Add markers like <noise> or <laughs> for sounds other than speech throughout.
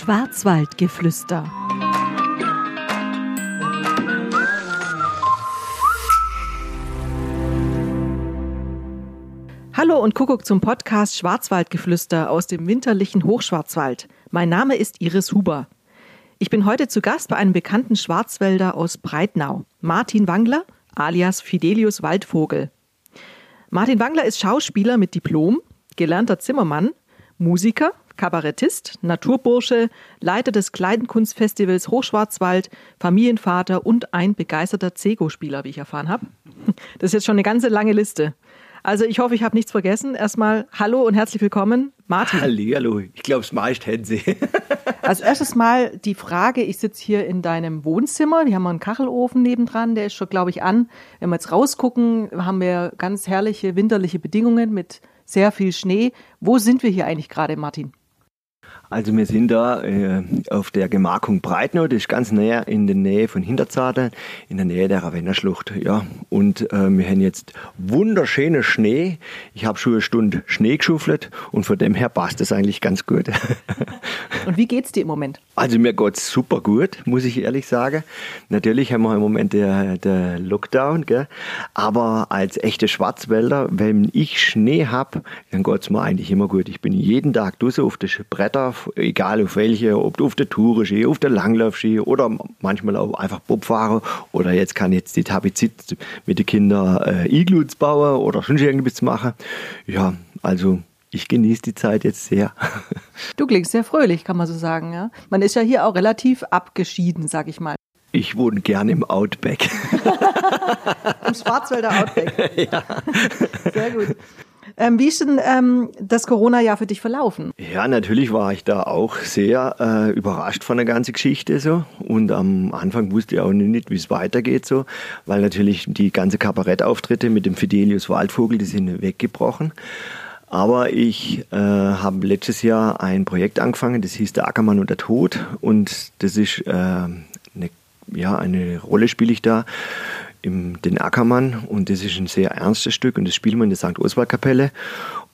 Schwarzwaldgeflüster. Hallo und Kuckuck zum Podcast Schwarzwaldgeflüster aus dem winterlichen Hochschwarzwald. Mein Name ist Iris Huber. Ich bin heute zu Gast bei einem bekannten Schwarzwälder aus Breitnau, Martin Wangler, alias Fidelius Waldvogel. Martin Wangler ist Schauspieler mit Diplom, gelernter Zimmermann, Musiker, Kabarettist, Naturbursche, Leiter des Kleidenkunstfestivals Hochschwarzwald, Familienvater und ein begeisterter Zego-Spieler, wie ich erfahren habe. <laughs> Das ist jetzt schon eine ganze lange Liste. Also ich hoffe, ich habe nichts vergessen. Erstmal hallo und herzlich willkommen, Martin. Hallo, ich glaube, es meist hätten Sie. <laughs> Als erstes mal die Frage, ich sitze hier in deinem Wohnzimmer, wir haben einen Kachelofen nebendran, der ist schon, glaube ich, an. Wenn wir jetzt rausgucken, haben wir ganz herrliche winterliche Bedingungen mit sehr viel Schnee. Wo sind wir hier eigentlich gerade, Martin? Also wir sind da äh, auf der Gemarkung Breitnau, das ist ganz näher in der Nähe von Hinterzarten, in der Nähe der Ravennerschlucht. Ja, und äh, wir haben jetzt wunderschönen Schnee. Ich habe schon eine Stunde Schnee geschuffelt und von dem her passt das eigentlich ganz gut. <laughs> und wie geht's dir im Moment? Also mir geht's super gut, muss ich ehrlich sagen. Natürlich haben wir im Moment der, der Lockdown, gell? aber als echte Schwarzwälder, wenn ich Schnee hab, dann geht's mir eigentlich immer gut. Ich bin jeden Tag draußen auf den Bretter egal auf welche, ob du auf der Tourenski, auf der Langlaufski oder manchmal auch einfach Bob fahren oder jetzt kann jetzt die Tabizid mit den Kindern äh, Igluts bauen oder schon irgendwas machen. Ja, also ich genieße die Zeit jetzt sehr. <laughs> Du klingst sehr fröhlich, kann man so sagen, ja. Man ist ja hier auch relativ abgeschieden, sag ich mal. Ich wohne gern im Outback. <laughs> Im Schwarzwälder Outback. <laughs> Ja. Sehr gut. Ähm, wie ist denn ähm, das Corona-Jahr für dich verlaufen? Ja, natürlich war ich da auch sehr äh, überrascht von der ganzen Geschichte so. Und am Anfang wusste ich auch nicht, wie es weitergeht so, weil natürlich die ganze Kabarettauftritte mit dem Fidelius Waldvogel, die sind weggebrochen. Aber ich äh, habe letztes Jahr ein Projekt angefangen, das hieß Der Ackermann und der Tod. Und das ist äh, eine, ja, eine Rolle spiele ich da im Den Ackermann und das ist ein sehr ernstes Stück und das spielen wir in der St. Oswald Kapelle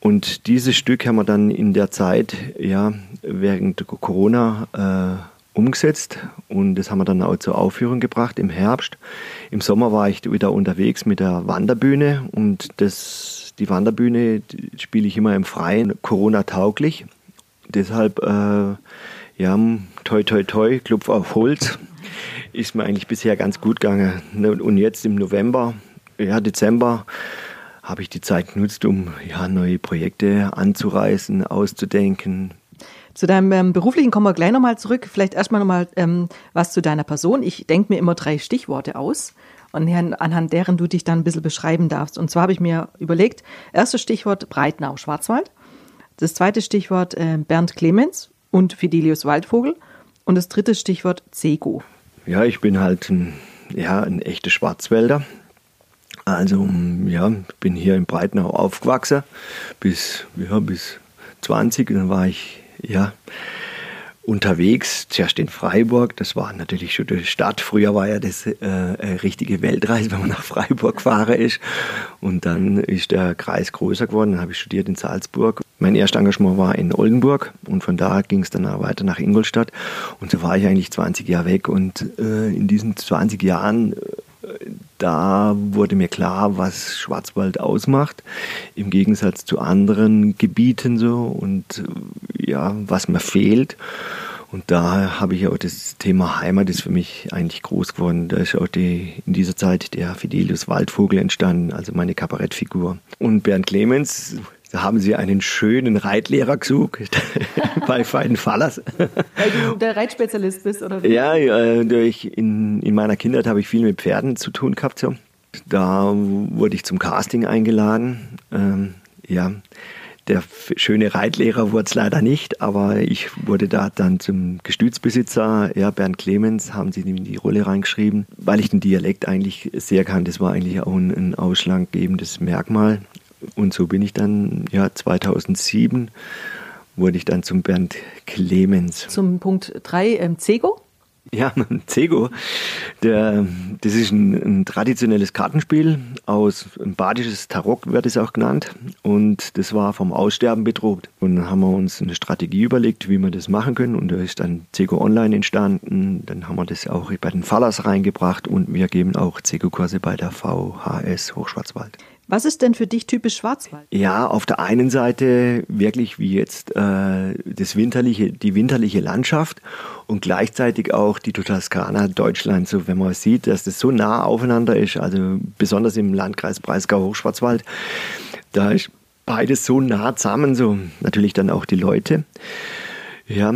und dieses Stück haben wir dann in der Zeit, ja, während Corona äh, umgesetzt und das haben wir dann auch zur Aufführung gebracht im Herbst. Im Sommer war ich wieder unterwegs mit der Wanderbühne und das, die Wanderbühne spiele ich immer im Freien, Corona-tauglich. Deshalb, äh, ja, toi toi toi, Klopf auf Holz ist mir eigentlich bisher ganz gut gegangen. Ne, und jetzt im November, ja, Dezember, habe ich die Zeit genutzt, um ja, neue Projekte anzureißen, auszudenken. Zu deinem ähm, beruflichen kommen wir gleich nochmal zurück. Vielleicht erstmal nochmal ähm, was zu deiner Person. Ich denke mir immer drei Stichworte aus und anhand deren du dich dann ein bisschen beschreiben darfst. Und zwar habe ich mir überlegt, erstes Stichwort Breitnau, Schwarzwald. Das zweite Stichwort äh, Bernd Clemens und Fidelius Waldvogel. Und das dritte Stichwort Cego. Ja, ich bin halt ein, ja, ein echter Schwarzwälder. Also ja, bin hier in Breitenau aufgewachsen bis, ja, bis 20. Dann war ich ja unterwegs, zuerst in Freiburg, das war natürlich schon die Stadt. Früher war ja das äh, eine richtige Weltreise, <laughs> wenn man nach Freiburg gefahren ist. Und dann ist der Kreis größer geworden, dann habe ich studiert in Salzburg. Mein erstes Engagement war in Oldenburg und von da ging es dann weiter nach Ingolstadt. Und so war ich eigentlich 20 Jahre weg und äh, in diesen 20 Jahren äh, da wurde mir klar, was Schwarzwald ausmacht, im Gegensatz zu anderen Gebieten so und ja, was mir fehlt. Und da habe ich auch das Thema Heimat ist für mich eigentlich groß geworden. Da ist auch die, in dieser Zeit der Fidelius Waldvogel entstanden, also meine Kabarettfigur. Und Bernd Clemens, da haben sie einen schönen Reitlehrer gesucht <laughs> bei Feinen Fallers. Weil du der Reitspezialist bist, oder wie? Ja, äh, ich, in, in meiner Kindheit habe ich viel mit Pferden zu tun gehabt. So. Da wurde ich zum Casting eingeladen. Ähm, ja, der schöne Reitlehrer wurde es leider nicht, aber ich wurde da dann zum Gestützbesitzer. Ja, Bernd Clemens haben sie in die Rolle reingeschrieben, weil ich den Dialekt eigentlich sehr kann. Das war eigentlich auch ein, ein ausschlaggebendes Merkmal. Und so bin ich dann, ja, 2007 wurde ich dann zum Bernd Clemens. Zum Punkt 3, ähm, Cego? Ja, <laughs> Zego, der, das ist ein, ein, traditionelles Kartenspiel aus ein badisches Tarok wird es auch genannt und das war vom Aussterben bedroht. Und dann haben wir uns eine Strategie überlegt, wie wir das machen können und da ist dann Zego Online entstanden. Dann haben wir das auch bei den Fallers reingebracht und wir geben auch Zego-Kurse bei der VHS Hochschwarzwald. Was ist denn für dich typisch Schwarzwald? Ja, auf der einen Seite wirklich wie jetzt äh, das winterliche, die winterliche Landschaft und gleichzeitig auch die Toskana Deutschland. So, wenn man sieht, dass das so nah aufeinander ist, also besonders im Landkreis Breisgau-Hochschwarzwald, da ist beides so nah zusammen. So natürlich dann auch die Leute. Ja,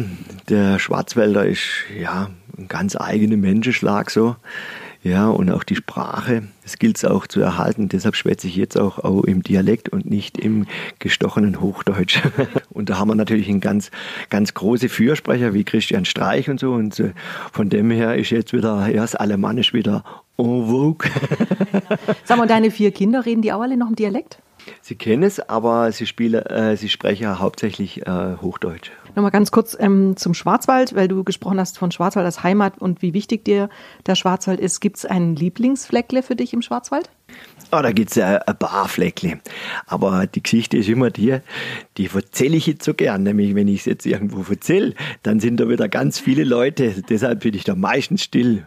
der Schwarzwälder ist ja ein ganz eigener Menschenschlag so. Ja, und auch die Sprache, das gilt es auch zu erhalten. Deshalb schwätze ich jetzt auch, auch im Dialekt und nicht im gestochenen Hochdeutsch. <laughs> Und da haben wir natürlich einen ganz, ganz große Fürsprecher wie Christian Streich und so. Und äh, von dem her ist jetzt wieder erst Alemannisch wieder en vogue. <laughs> Sag mal, deine vier Kinder, reden die auch alle noch im Dialekt? Sie kennen es, aber sie, spielen, äh, sie sprechen hauptsächlich äh, Hochdeutsch. Nochmal ganz kurz ähm, zum Schwarzwald, weil du gesprochen hast von Schwarzwald als Heimat und wie wichtig dir der Schwarzwald ist. Gibt es ein Lieblingsfleckle für dich im Schwarzwald? Oh, da gibt es ein paar Fleckle. Aber die Geschichte ist immer die, die erzähle ich jetzt so gern. Nämlich, wenn ich es jetzt irgendwo erzähle, dann sind da wieder ganz viele Leute. Deshalb bin ich da meistens still.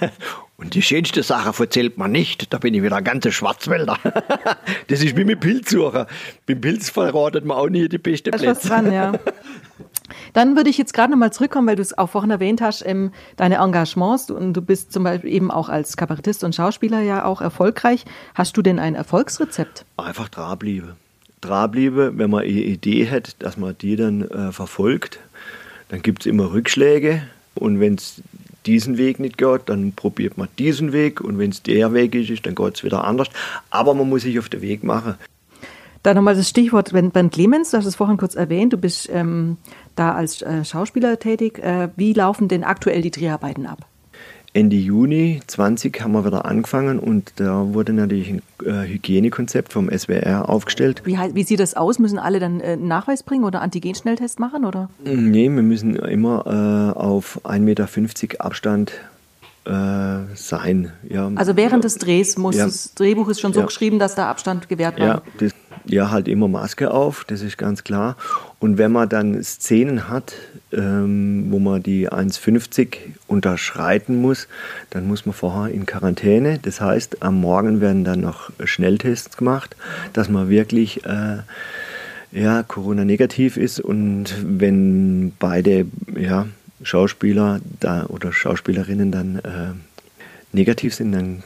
<laughs> Und die schönste Sache erzählt man nicht. Da bin ich wieder ein ganzer Schwarzwälder. <laughs> Das ist wie mit Pilzsucher. Beim Pilz verratet man auch nie die beste Plätze. Das ist was dran, ja. <laughs> Dann würde ich jetzt gerade nochmal zurückkommen, weil du es auch vorhin erwähnt hast, ähm, deine Engagements. Du, und du bist zum Beispiel eben auch als Kabarettist und Schauspieler ja auch erfolgreich. Hast du denn ein Erfolgsrezept? Einfach Drabliebe. Drabliebe, wenn man eine Idee hat, dass man die dann äh, verfolgt, dann gibt es immer Rückschläge. Und wenn es diesen Weg nicht geht, dann probiert man diesen Weg. Und wenn es der Weg ist, dann geht es wieder anders. Aber man muss sich auf den Weg machen. Da nochmal das Stichwort Ben Clemens, du hast es vorhin kurz erwähnt, du bist ähm, da als äh, Schauspieler tätig. Äh, wie laufen denn aktuell die Dreharbeiten ab? Ende Juni 20 haben wir wieder angefangen und da wurde natürlich ein äh, Hygienekonzept vom SWR aufgestellt. Wie, wie, sieht das aus? Müssen alle dann äh, einen Nachweis bringen oder Antigen-Schnelltest machen? Oder? Nee, wir müssen immer äh, auf 1,50 Meter Abstand äh, sein. Ja. Also während des Drehs muss ja. das Drehbuch ist schon so ja. geschrieben, dass da Abstand gewährt wird. Ja, ja, halt immer Maske auf, das ist ganz klar. Und wenn man dann Szenen hat, ähm, wo man die 1,50 unterschreiten muss, dann muss man vorher in Quarantäne. Das heißt, am Morgen werden dann noch Schnelltests gemacht, dass man wirklich äh, ja, Corona-negativ ist. Und wenn beide ja, Schauspieler da, oder Schauspielerinnen dann äh, negativ sind, dann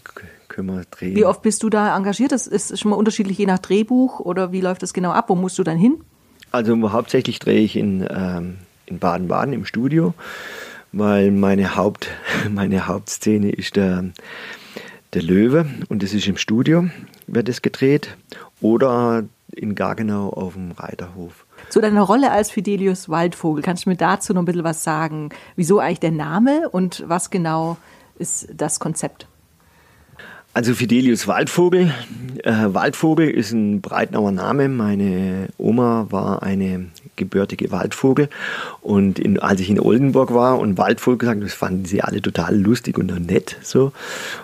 können wir drehen. Wie oft bist du da engagiert? Das ist schon mal unterschiedlich je nach Drehbuch oder wie läuft das genau ab? Wo musst du dann hin? Also hauptsächlich drehe ich in, ähm, in Baden-Baden im Studio, weil meine, Haupt, <laughs> meine Hauptszene ist der, der Löwe und das ist im Studio, wird es gedreht, oder in Gargenau auf dem Reiterhof. Zu deiner Rolle als Fidelius Waldvogel, kannst du mir dazu noch ein bisschen was sagen? Wieso eigentlich der Name und was genau ist das Konzept? Also Fidelius Waldvogel. Äh, Waldvogel ist ein Breitnauer Name. Meine Oma war eine gebürtige Waldvogel. Und in, als ich in Oldenburg war und Waldvogel gesagt, das fanden sie alle total lustig und nett. So.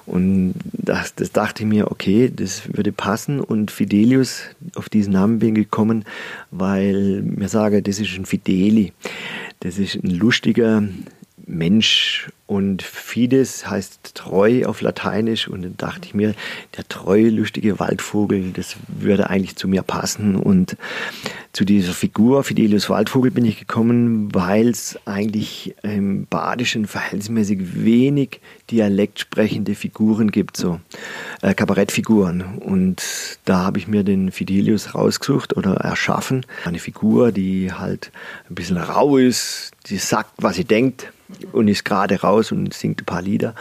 Und das, das dachte ich mir, okay, das würde passen. Und Fidelius, auf diesen Namen bin ich gekommen, weil mir sage, das ist ein Fideli. Das ist ein lustiger, Mensch und Fides heißt treu auf Lateinisch. Und dann dachte ich mir, der treue, lustige Waldvogel, das würde eigentlich zu mir passen. Und zu dieser Figur Fidelius Waldvogel bin ich gekommen, weil es eigentlich im Badischen verhältnismäßig wenig dialektsprechende Figuren gibt, so äh, Kabarettfiguren. Und da habe ich mir den Fidelius rausgesucht oder erschaffen, eine Figur, die halt ein bisschen rau ist, die sagt, was sie denkt und ist gerade raus und singt ein paar Lieder.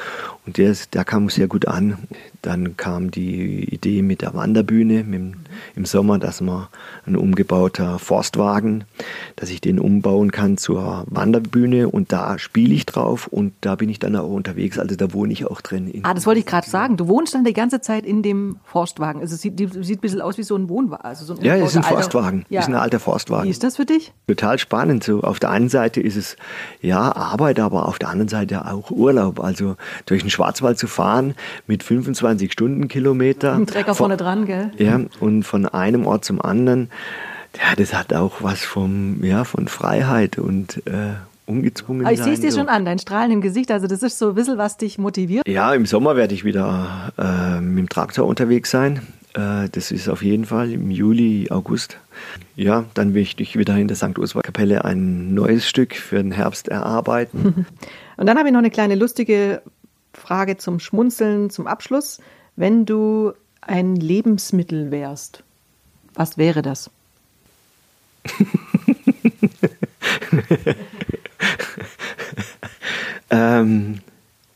Und der, der kam sehr gut an. Dann kam die Idee mit der Wanderbühne mit, im Sommer, dass man ein umgebauter Forstwagen, dass ich den umbauen kann zur Wanderbühne und da spiele ich drauf und da bin ich dann auch unterwegs, also da wohne ich auch drin. Ah, das wollte ich gerade sagen. Du wohnst dann die ganze Zeit in dem Forstwagen. Also es sieht, sieht ein bisschen aus wie so ein Wohnwagen. Also so ein ja, es ist ein Forstwagen. Ja. ist ein alter Forstwagen. Wie ist das für dich? Total spannend. So auf der einen Seite ist es ja Arbeit, aber auf der anderen Seite auch Urlaub. Also durch den Schwarzwald zu fahren mit 25 Stundenkilometer. Ein Trecker vorne dran, gell? Ja, und von einem Ort zum anderen. Ja, das hat auch was vom, ja, von Freiheit und äh, ungezwungen Aber ich sehe es dir so. schon an, dein Strahlen im Gesicht. Also das ist so ein bisschen, was dich motiviert. Ja, im Sommer werde ich wieder äh, mit dem Traktor unterwegs sein. Äh, das ist auf jeden Fall im Juli, August. Ja, dann möchte ich wieder in der St. Ursula Kapelle ein neues Stück für den Herbst erarbeiten. <laughs> Und dann habe ich noch eine kleine lustige Frage zum Schmunzeln zum Abschluss. Wenn du ein Lebensmittel wärst, was wäre das? <laughs> ähm,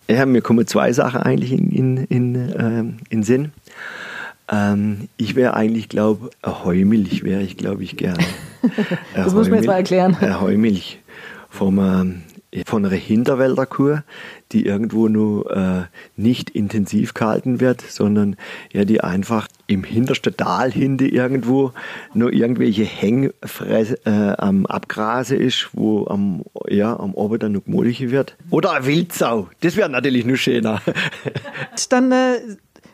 ja, mir kommen zwei Sachen eigentlich in, in, in, ähm, in Sinn. Ähm, ich wäre eigentlich, glaube ich, Heumilch wäre ich, glaube ich, gerne. <laughs> das muss man jetzt mal erklären. Heumilch vom, ähm, von einer Hinterwälderkur, die irgendwo nur äh, nicht intensiv gehalten wird, sondern ja, die einfach im hintersten Tal hinten irgendwo nur irgendwelche Hängfresse äh, am Abgrase ist, wo am, ja, am Ober dann noch gemolchen wird. Oder eine Wildsau, das wäre natürlich nur schöner. <laughs> Dann äh,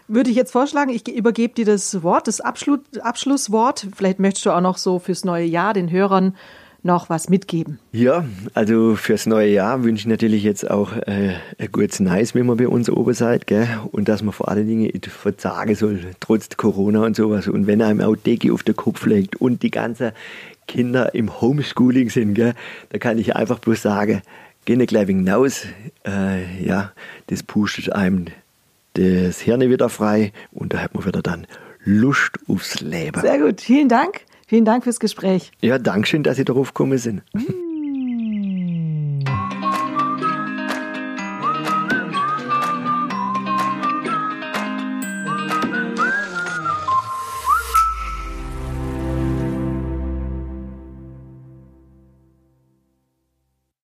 würde ich jetzt vorschlagen, ich übergebe dir das Wort, das Abschluss, Abschlusswort. Vielleicht möchtest du auch noch so fürs neue Jahr den Hörern noch was mitgeben? Ja, also fürs neue Jahr wünsche ich natürlich jetzt auch äh, ein gutes Nice, wenn man bei uns oben seid, gell? und dass man vor allen Dingen nicht verzagen soll, trotz Corona und sowas. Und wenn einem auch Decke auf den Kopf legt und die ganzen Kinder im Homeschooling sind, gell? da kann ich einfach bloß sagen, geh nicht gleich hinaus, äh, ja, das pustet einem das Hirn wieder frei und da hat man wieder dann Lust aufs Leben. Sehr gut, vielen Dank. Vielen Dank fürs Gespräch. Ja, Dankeschön, dass Sie darauf gekommen sind.